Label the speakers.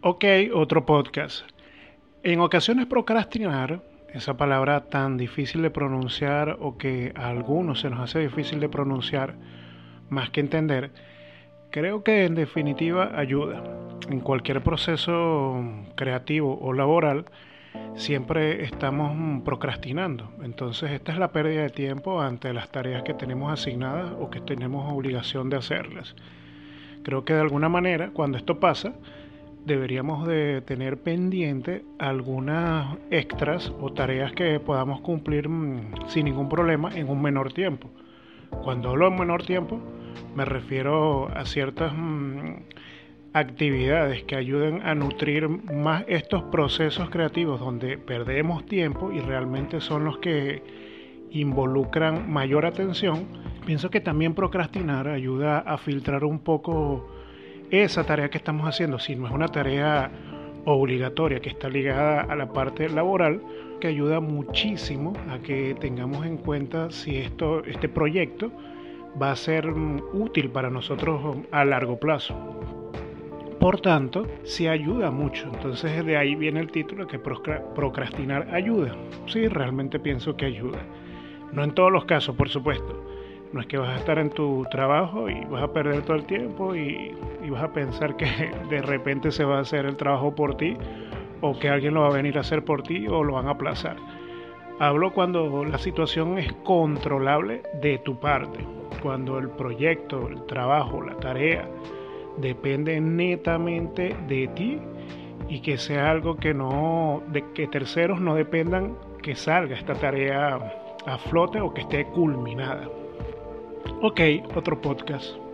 Speaker 1: Ok, otro podcast. En ocasiones procrastinar, esa palabra tan difícil de pronunciar o que a algunos se nos hace difícil de pronunciar más que entender, creo que en definitiva ayuda. En cualquier proceso creativo o laboral, siempre estamos procrastinando. Entonces esta es la pérdida de tiempo ante las tareas que tenemos asignadas o que tenemos obligación de hacerlas. Creo que de alguna manera, cuando esto pasa, deberíamos de tener pendiente algunas extras o tareas que podamos cumplir mm, sin ningún problema en un menor tiempo. Cuando hablo en menor tiempo, me refiero a ciertas mm, actividades que ayuden a nutrir más estos procesos creativos donde perdemos tiempo y realmente son los que involucran mayor atención. Pienso que también procrastinar ayuda a filtrar un poco esa tarea que estamos haciendo, si no es una tarea obligatoria que está ligada a la parte laboral, que ayuda muchísimo a que tengamos en cuenta si esto, este proyecto va a ser mm, útil para nosotros a largo plazo. Por tanto, sí ayuda mucho. Entonces de ahí viene el título que procrastinar ayuda. Sí, realmente pienso que ayuda. No en todos los casos, por supuesto. No es que vas a estar en tu trabajo y vas a perder todo el tiempo y, vas a pensar que de repente se va a hacer el trabajo por ti o que alguien lo va a venir a hacer por ti o lo van a aplazar. Hablo cuando la situación es controlable de tu parte, cuando el proyecto, el trabajo, la tarea depende netamente de ti y que sea algo que no, que terceros no dependan que salga esta tarea a flote o que esté culminada. Ok, otro podcast.